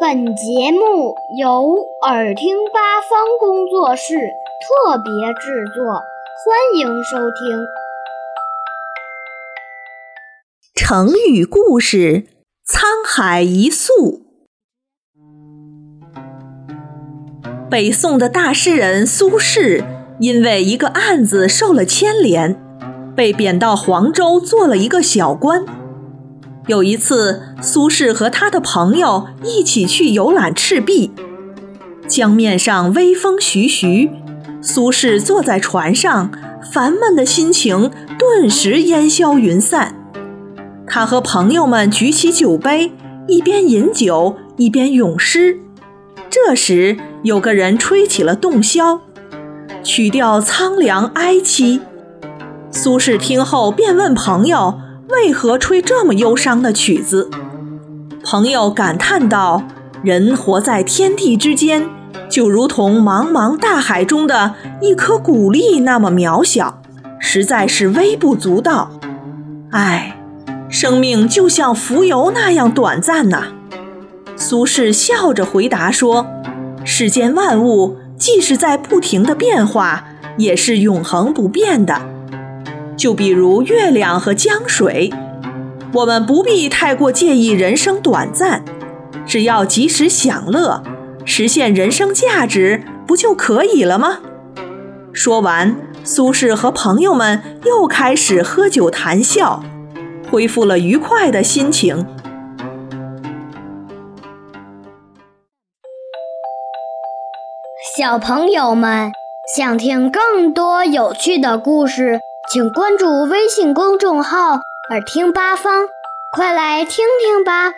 本节目由耳听八方工作室特别制作，欢迎收听。成语故事：沧海一粟。北宋的大诗人苏轼因为一个案子受了牵连，被贬到黄州做了一个小官。有一次，苏轼和他的朋友一起去游览赤壁，江面上微风徐徐，苏轼坐在船上，烦闷的心情顿时烟消云散。他和朋友们举起酒杯，一边饮酒一边咏诗。这时，有个人吹起了洞箫，曲调苍凉哀凄。苏轼听后便问朋友。为何吹这么忧伤的曲子？朋友感叹道：“人活在天地之间，就如同茫茫大海中的一颗谷粒那么渺小，实在是微不足道。唉，生命就像浮游那样短暂呐。”苏轼笑着回答说：“世间万物，即使在不停的变化，也是永恒不变的。”就比如月亮和江水，我们不必太过介意人生短暂，只要及时享乐，实现人生价值，不就可以了吗？说完，苏轼和朋友们又开始喝酒谈笑，恢复了愉快的心情。小朋友们想听更多有趣的故事。请关注微信公众号“耳听八方”，快来听听吧。